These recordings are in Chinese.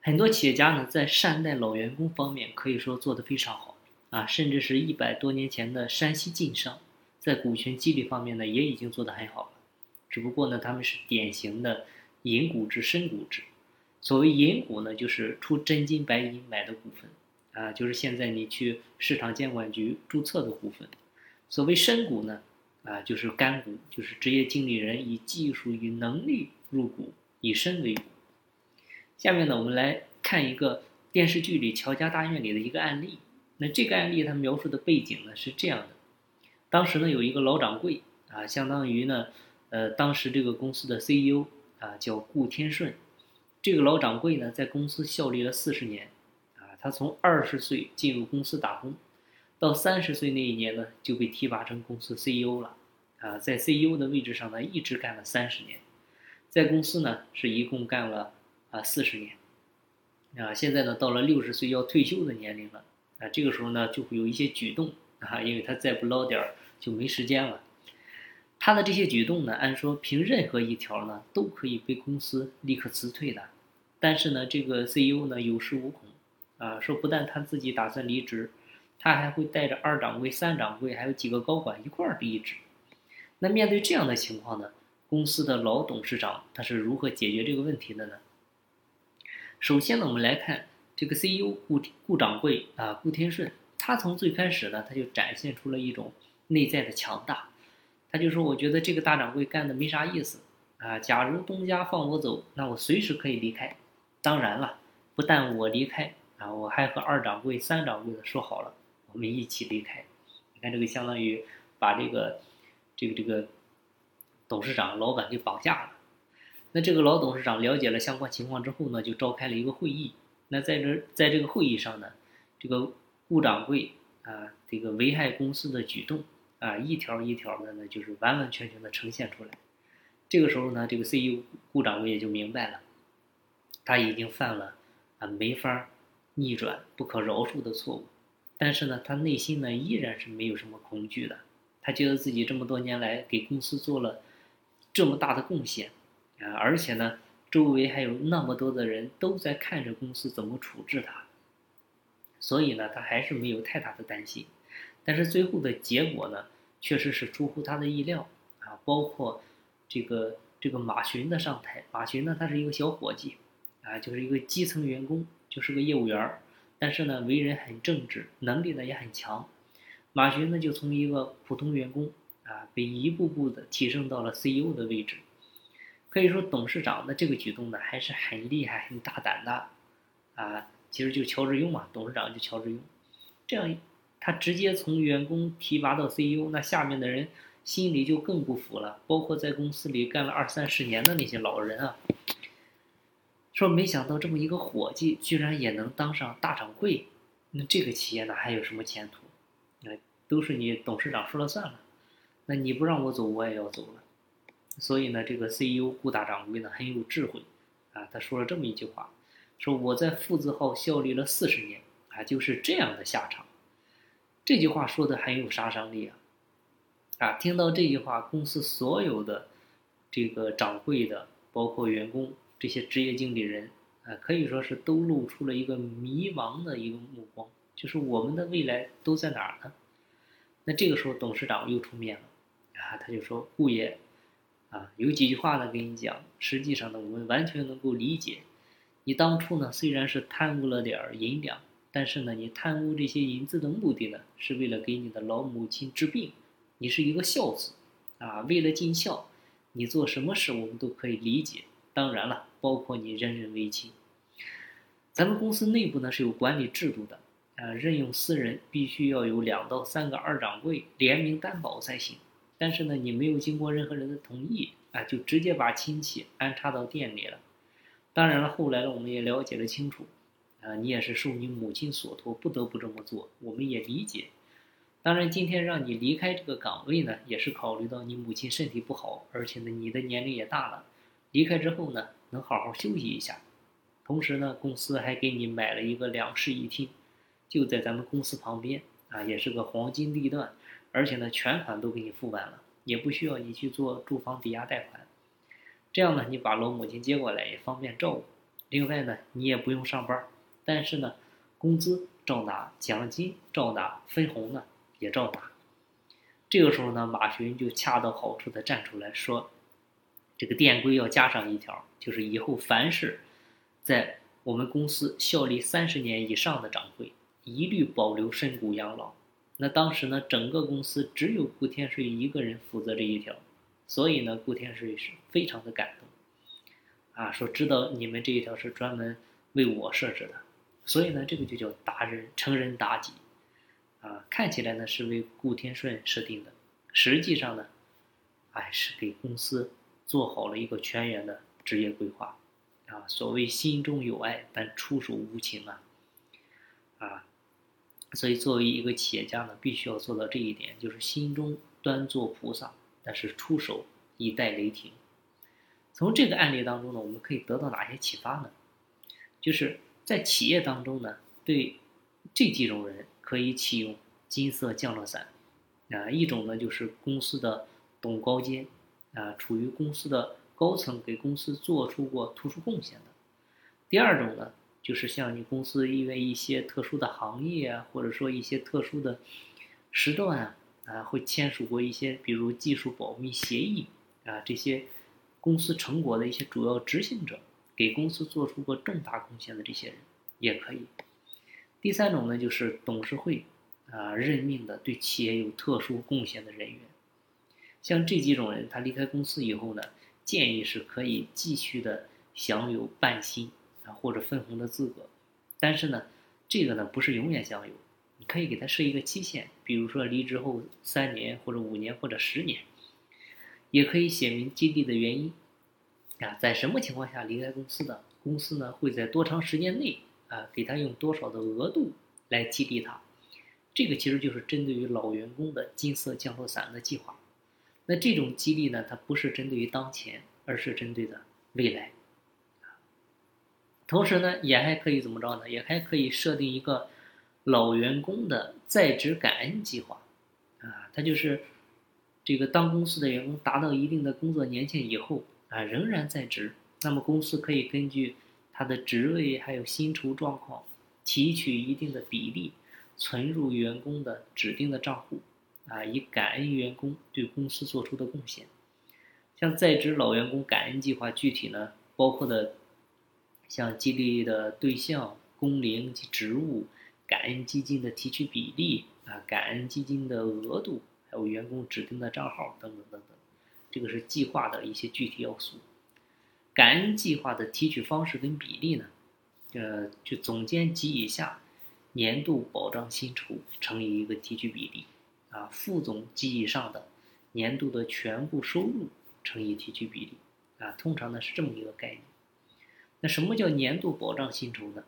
很多企业家呢，在善待老员工方面可以说做得非常好啊，甚至是一百多年前的山西晋商，在股权激励方面呢，也已经做得很好了。只不过呢，他们是典型的银股制、深股制。所谓银股呢，就是出真金白银买的股份啊，就是现在你去市场监管局注册的股份。所谓深股呢，啊，就是干股，就是职业经理人以技术与能力入股，以身为股。下面呢，我们来看一个电视剧里《乔家大院》里的一个案例。那这个案例它描述的背景呢是这样的：当时呢有一个老掌柜啊，相当于呢，呃，当时这个公司的 CEO 啊叫顾天顺。这个老掌柜呢在公司效力了四十年，啊，他从二十岁进入公司打工，到三十岁那一年呢就被提拔成公司 CEO 了，啊，在 CEO 的位置上呢一直干了三十年，在公司呢是一共干了。啊，四十年，啊，现在呢到了六十岁要退休的年龄了，啊，这个时候呢就会有一些举动啊，因为他再不捞点儿就没时间了。他的这些举动呢，按说凭任何一条呢都可以被公司立刻辞退的，但是呢这个 CEO 呢有恃无恐，啊，说不但他自己打算离职，他还会带着二掌柜、三掌柜还有几个高管一块儿离职。那面对这样的情况呢，公司的老董事长他是如何解决这个问题的呢？首先呢，我们来看这个 CEO 顾顾掌柜啊，顾天顺，他从最开始呢，他就展现出了一种内在的强大。他就说：“我觉得这个大掌柜干的没啥意思啊，假如东家放我走，那我随时可以离开。当然了，不但我离开啊，我还和二掌柜、三掌柜的说好了，我们一起离开。你看这个相当于把这个这个这个董事长、老板给绑架了。”那这个老董事长了解了相关情况之后呢，就召开了一个会议。那在这在这个会议上呢，这个顾掌柜啊，这个危害公司的举动啊，一条一条的呢，就是完完全全的呈现出来。这个时候呢，这个 CEO 顾掌柜也就明白了，他已经犯了啊没法逆转、不可饶恕的错误。但是呢，他内心呢依然是没有什么恐惧的。他觉得自己这么多年来给公司做了这么大的贡献。啊，而且呢，周围还有那么多的人都在看着公司怎么处置他，所以呢，他还是没有太大的担心。但是最后的结果呢，确实是出乎他的意料啊。包括这个这个马群的上台，马群呢，他是一个小伙计，啊，就是一个基层员工，就是个业务员儿，但是呢，为人很正直，能力呢也很强。马群呢，就从一个普通员工啊，被一步步的提升到了 CEO 的位置。可以说，董事长的这个举动呢，还是很厉害、很大胆的，啊，其实就乔治庸嘛，董事长就乔治庸，这样他直接从员工提拔到 CEO，那下面的人心里就更不服了，包括在公司里干了二三十年的那些老人啊，说没想到这么一个伙计居然也能当上大掌柜，那这个企业呢还有什么前途？那都是你董事长说了算了，那你不让我走，我也要走了。所以呢，这个 CEO 顾大掌柜呢很有智慧，啊，他说了这么一句话，说我在富字号效力了四十年，啊，就是这样的下场。这句话说的很有杀伤力啊，啊，听到这句话，公司所有的这个掌柜的，包括员工这些职业经理人，啊，可以说是都露出了一个迷茫的一个目光，就是我们的未来都在哪儿呢？那这个时候，董事长又出面了，啊，他就说顾爷。啊，有几句话呢，跟你讲。实际上呢，我们完全能够理解，你当初呢虽然是贪污了点儿银两，但是呢，你贪污这些银子的目的呢，是为了给你的老母亲治病。你是一个孝子，啊，为了尽孝，你做什么事我们都可以理解。当然了，包括你任人唯亲。咱们公司内部呢是有管理制度的，啊，任用私人必须要有两到三个二掌柜联名担保才行。但是呢，你没有经过任何人的同意啊，就直接把亲戚安插到店里了。当然了，后来呢，我们也了解了清楚，啊，你也是受你母亲所托，不得不这么做，我们也理解。当然，今天让你离开这个岗位呢，也是考虑到你母亲身体不好，而且呢，你的年龄也大了，离开之后呢，能好好休息一下。同时呢，公司还给你买了一个两室一厅，就在咱们公司旁边啊，也是个黄金地段。而且呢，全款都给你付完了，也不需要你去做住房抵押贷款。这样呢，你把老母亲接过来也方便照顾。另外呢，你也不用上班，但是呢，工资照拿，奖金照拿，分红呢也照拿。这个时候呢，马群就恰到好处的站出来说，这个店规要加上一条，就是以后凡是在我们公司效力三十年以上的掌柜，一律保留身股养老。那当时呢，整个公司只有顾天水一个人负责这一条，所以呢，顾天水是非常的感动。啊，说知道你们这一条是专门为我设置的，所以呢，这个就叫达人成人达己，啊，看起来呢是为顾天顺设定的，实际上呢，哎，是给公司做好了一个全员的职业规划，啊，所谓心中有爱，但出手无情啊，啊，所以作为一个企业家呢，必须要做到这一点，就是心中端坐菩萨，但是出手以待雷霆。从这个案例当中呢，我们可以得到哪些启发呢？就是在企业当中呢，对这几种人可以启用金色降落伞啊，一种呢就是公司的董高阶啊，处于公司的高层，给公司做出过突出贡献的；第二种呢，就是像你公司因为一些特殊的行业啊，或者说一些特殊的时段啊，啊，会签署过一些比如技术保密协议啊这些。公司成果的一些主要执行者，给公司做出过重大贡献的这些人也可以。第三种呢，就是董事会啊任命的对企业有特殊贡献的人员，像这几种人，他离开公司以后呢，建议是可以继续的享有半薪或者分红的资格，但是呢，这个呢不是永远享有，你可以给他设一个期限，比如说离职后三年或者五年或者十年。也可以写明激励的原因，啊，在什么情况下离开公司的？公司呢会在多长时间内啊给他用多少的额度来激励他？这个其实就是针对于老员工的金色降落伞的计划。那这种激励呢，它不是针对于当前，而是针对的未来。同时呢，也还可以怎么着呢？也还可以设定一个老员工的在职感恩计划，啊，它就是。这个当公司的员工达到一定的工作年限以后啊，仍然在职，那么公司可以根据他的职位还有薪酬状况，提取一定的比例，存入员工的指定的账户，啊，以感恩员工对公司做出的贡献。像在职老员工感恩计划，具体呢包括的，像激励的对象、工龄及职务、感恩基金的提取比例啊、感恩基金的额度。还有员工指定的账号等等等等，这个是计划的一些具体要素。感恩计划的提取方式跟比例呢？呃，就总监及以下年度保障薪酬乘以一个提取比例，啊，副总及以上的年度的全部收入乘以提取比例，啊，通常呢是这么一个概念。那什么叫年度保障薪酬呢？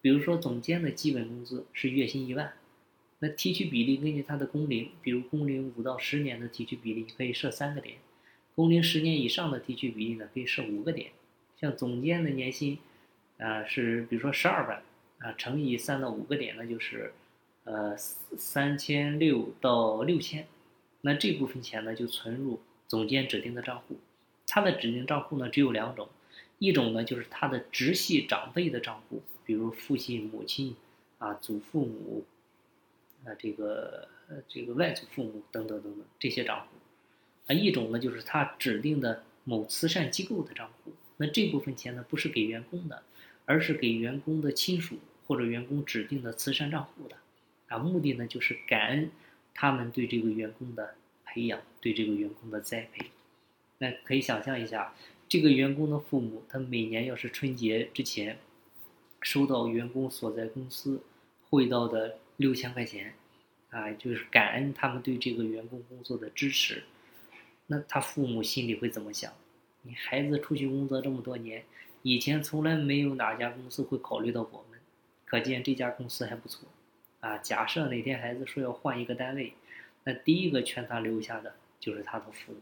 比如说总监的基本工资是月薪一万。那提取比例根据他的工龄，比如工龄五到十年的提取比例可以设三个点，工龄十年以上的提取比例呢可以设五个点。像总监的年薪，啊是比如说十二万，啊乘以三到五个点，那就是呃三千六到六千，那这部分钱呢就存入总监指定的账户。他的指定账户呢只有两种，一种呢就是他的直系长辈的账户，比如父亲、母亲啊、祖父母。啊，这个，这个外祖父母等等等等这些账户，啊，一种呢就是他指定的某慈善机构的账户，那这部分钱呢不是给员工的，而是给员工的亲属或者员工指定的慈善账户的，啊，目的呢就是感恩他们对这个员工的培养，对这个员工的栽培。那可以想象一下，这个员工的父母，他每年要是春节之前收到员工所在公司汇到的。六千块钱，啊，就是感恩他们对这个员工工作的支持，那他父母心里会怎么想？你孩子出去工作这么多年，以前从来没有哪家公司会考虑到我们，可见这家公司还不错，啊，假设哪天孩子说要换一个单位，那第一个劝他留下的就是他的父母。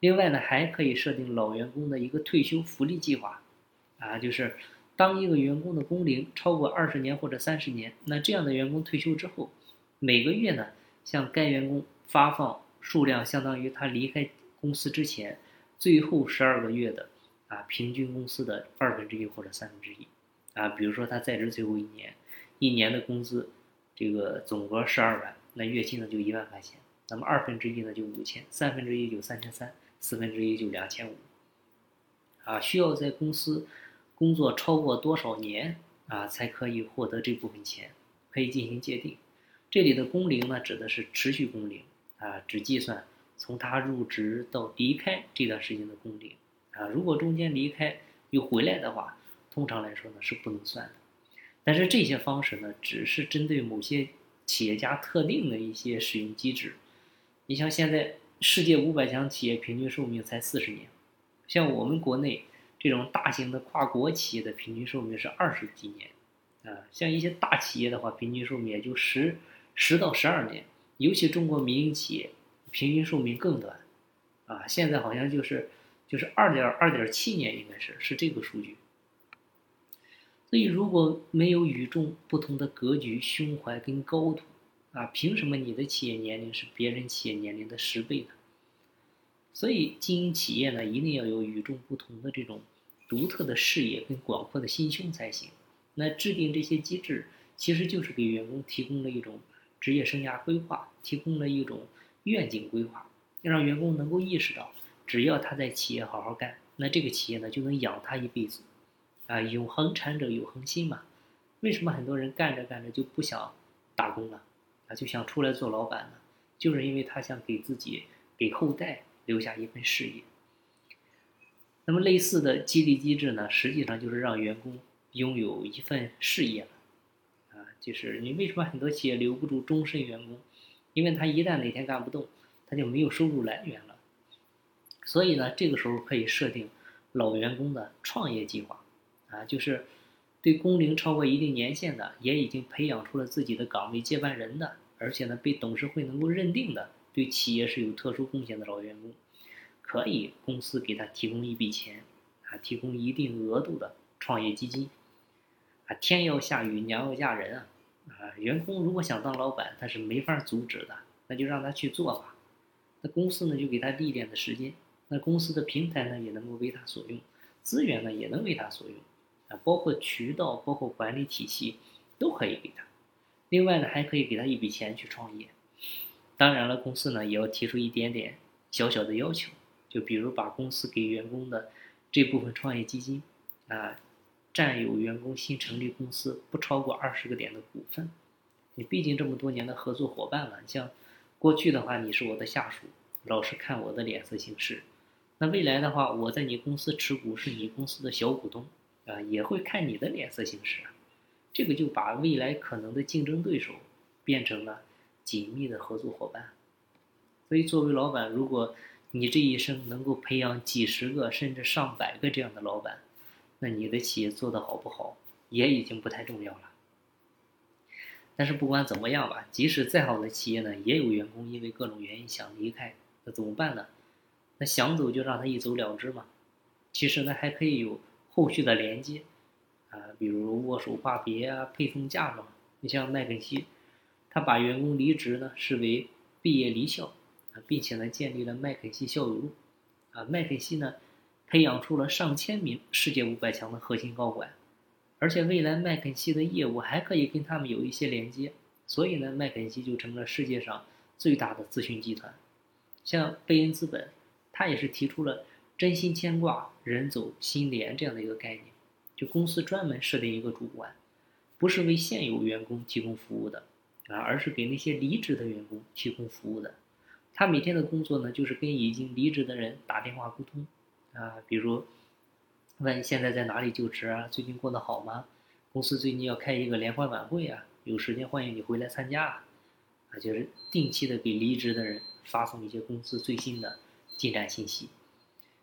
另外呢，还可以设定老员工的一个退休福利计划，啊，就是。当一个员工的工龄超过二十年或者三十年，那这样的员工退休之后，每个月呢向该员工发放数量相当于他离开公司之前最后十二个月的啊平均工资的二分之一或者三分之一，啊，比如说他在职最后一年，一年的工资这个总额十二万，那月薪呢就一万块钱，那么二分之一呢就五千，三分之一就三千三，四分之一就两千五，啊，需要在公司工作超过多少年啊才可以获得这部分钱，可以进行界定。这里的工龄呢指的是持续工龄啊，只计算。从他入职到离开这段时间的工龄，啊，如果中间离开又回来的话，通常来说呢是不能算的。但是这些方式呢，只是针对某些企业家特定的一些使用机制。你像现在世界五百强企业平均寿命才四十年，像我们国内这种大型的跨国企业的平均寿命是二十几年，啊，像一些大企业的话，平均寿命也就十十到十二年，尤其中国民营企业。平均寿命更短，啊，现在好像就是就是二点二点七年，应该是是这个数据。所以如果没有与众不同的格局、胸怀跟高度，啊，凭什么你的企业年龄是别人企业年龄的十倍呢？所以经营企业呢，一定要有与众不同的这种独特的视野跟广阔的心胸才行。那制定这些机制，其实就是给员工提供了一种职业生涯规划，提供了一种。愿景规划，让员工能够意识到，只要他在企业好好干，那这个企业呢就能养他一辈子，啊，永恒产者有恒心嘛。为什么很多人干着干着就不想打工了，啊，就想出来做老板呢？就是因为他想给自己、给后代留下一份事业。那么类似的激励机制呢，实际上就是让员工拥有一份事业，啊，就是你为什么很多企业留不住终身员工？因为他一旦哪天干不动，他就没有收入来源了。所以呢，这个时候可以设定老员工的创业计划，啊，就是对工龄超过一定年限的，也已经培养出了自己的岗位接班人的，而且呢被董事会能够认定的，对企业是有特殊贡献的老员工，可以公司给他提供一笔钱，啊，提供一定额度的创业基金，啊，天要下雨娘要嫁人啊。啊，员工如果想当老板，他是没法阻止的，那就让他去做吧。那公司呢，就给他历练的时间。那公司的平台呢，也能够为他所用，资源呢，也能为他所用，啊，包括渠道，包括管理体系，都可以给他。另外呢，还可以给他一笔钱去创业。当然了，公司呢，也要提出一点点小小的要求，就比如把公司给员工的这部分创业基金，啊。占有员工新成立公司不超过二十个点的股份，你毕竟这么多年的合作伙伴了。像过去的话，你是我的下属，老是看我的脸色行事。那未来的话，我在你公司持股，是你公司的小股东，啊，也会看你的脸色行事。这个就把未来可能的竞争对手变成了紧密的合作伙伴。所以，作为老板，如果你这一生能够培养几十个甚至上百个这样的老板，那你的企业做得好不好，也已经不太重要了。但是不管怎么样吧，即使再好的企业呢，也有员工因为各种原因想离开，那怎么办呢？那想走就让他一走了之嘛。其实呢，还可以有后续的连接，啊，比如握手话别啊，配送嫁妆。你像麦肯锡，他把员工离职呢视为毕业离校，啊，并且呢建立了麦肯锡校友录，啊，麦肯锡呢。培养出了上千名世界五百强的核心高管，而且未来麦肯锡的业务还可以跟他们有一些连接，所以呢，麦肯锡就成了世界上最大的咨询集团。像贝恩资本，他也是提出了真心牵挂，人走心连这样的一个概念，就公司专门设定一个主管，不是为现有员工提供服务的啊，而是给那些离职的员工提供服务的。他每天的工作呢，就是跟已经离职的人打电话沟通。啊，比如问现在在哪里就职啊？最近过得好吗？公司最近要开一个联欢晚会啊，有时间欢迎你回来参加！啊，就是定期的给离职的人发送一些公司最新的进展信息。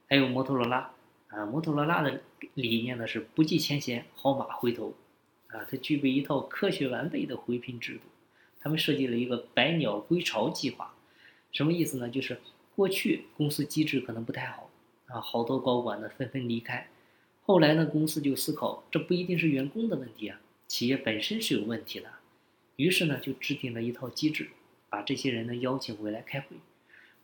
还有摩托罗拉啊，摩托罗拉的理念呢是不计前嫌，好马回头啊，它具备一套科学完备的回聘制度。他们设计了一个百鸟归巢计划，什么意思呢？就是过去公司机制可能不太好。啊，好多高管呢纷纷离开，后来呢，公司就思考，这不一定是员工的问题啊，企业本身是有问题的，于是呢，就制定了一套机制，把这些人呢邀请回来开会，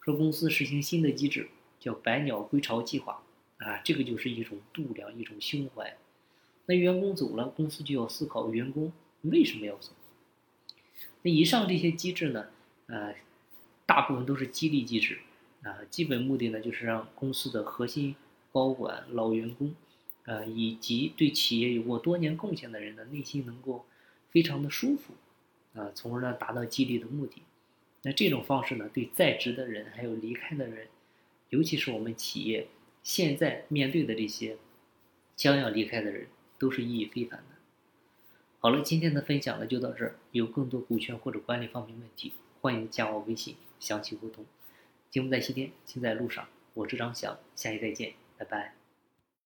说公司实行新的机制，叫“百鸟归巢计划”，啊，这个就是一种度量，一种胸怀。那员工走了，公司就要思考员工为什么要走。那以上这些机制呢，呃，大部分都是激励机制，啊，基本目的呢就是让公司的核心高管、老员工，呃，以及对企业有过多年贡献的人呢，内心能够非常的舒服，啊，从而呢达到激励的目的。那这种方式呢，对在职的人还有离开的人，尤其是我们企业现在面对的这些将要离开的人，都是意义非凡的。好了，今天的分享呢就到这儿。有更多股权或者管理方面问题，欢迎加我微信详细沟通。节目在西天，心在路上，我是张翔，下期再见，拜拜。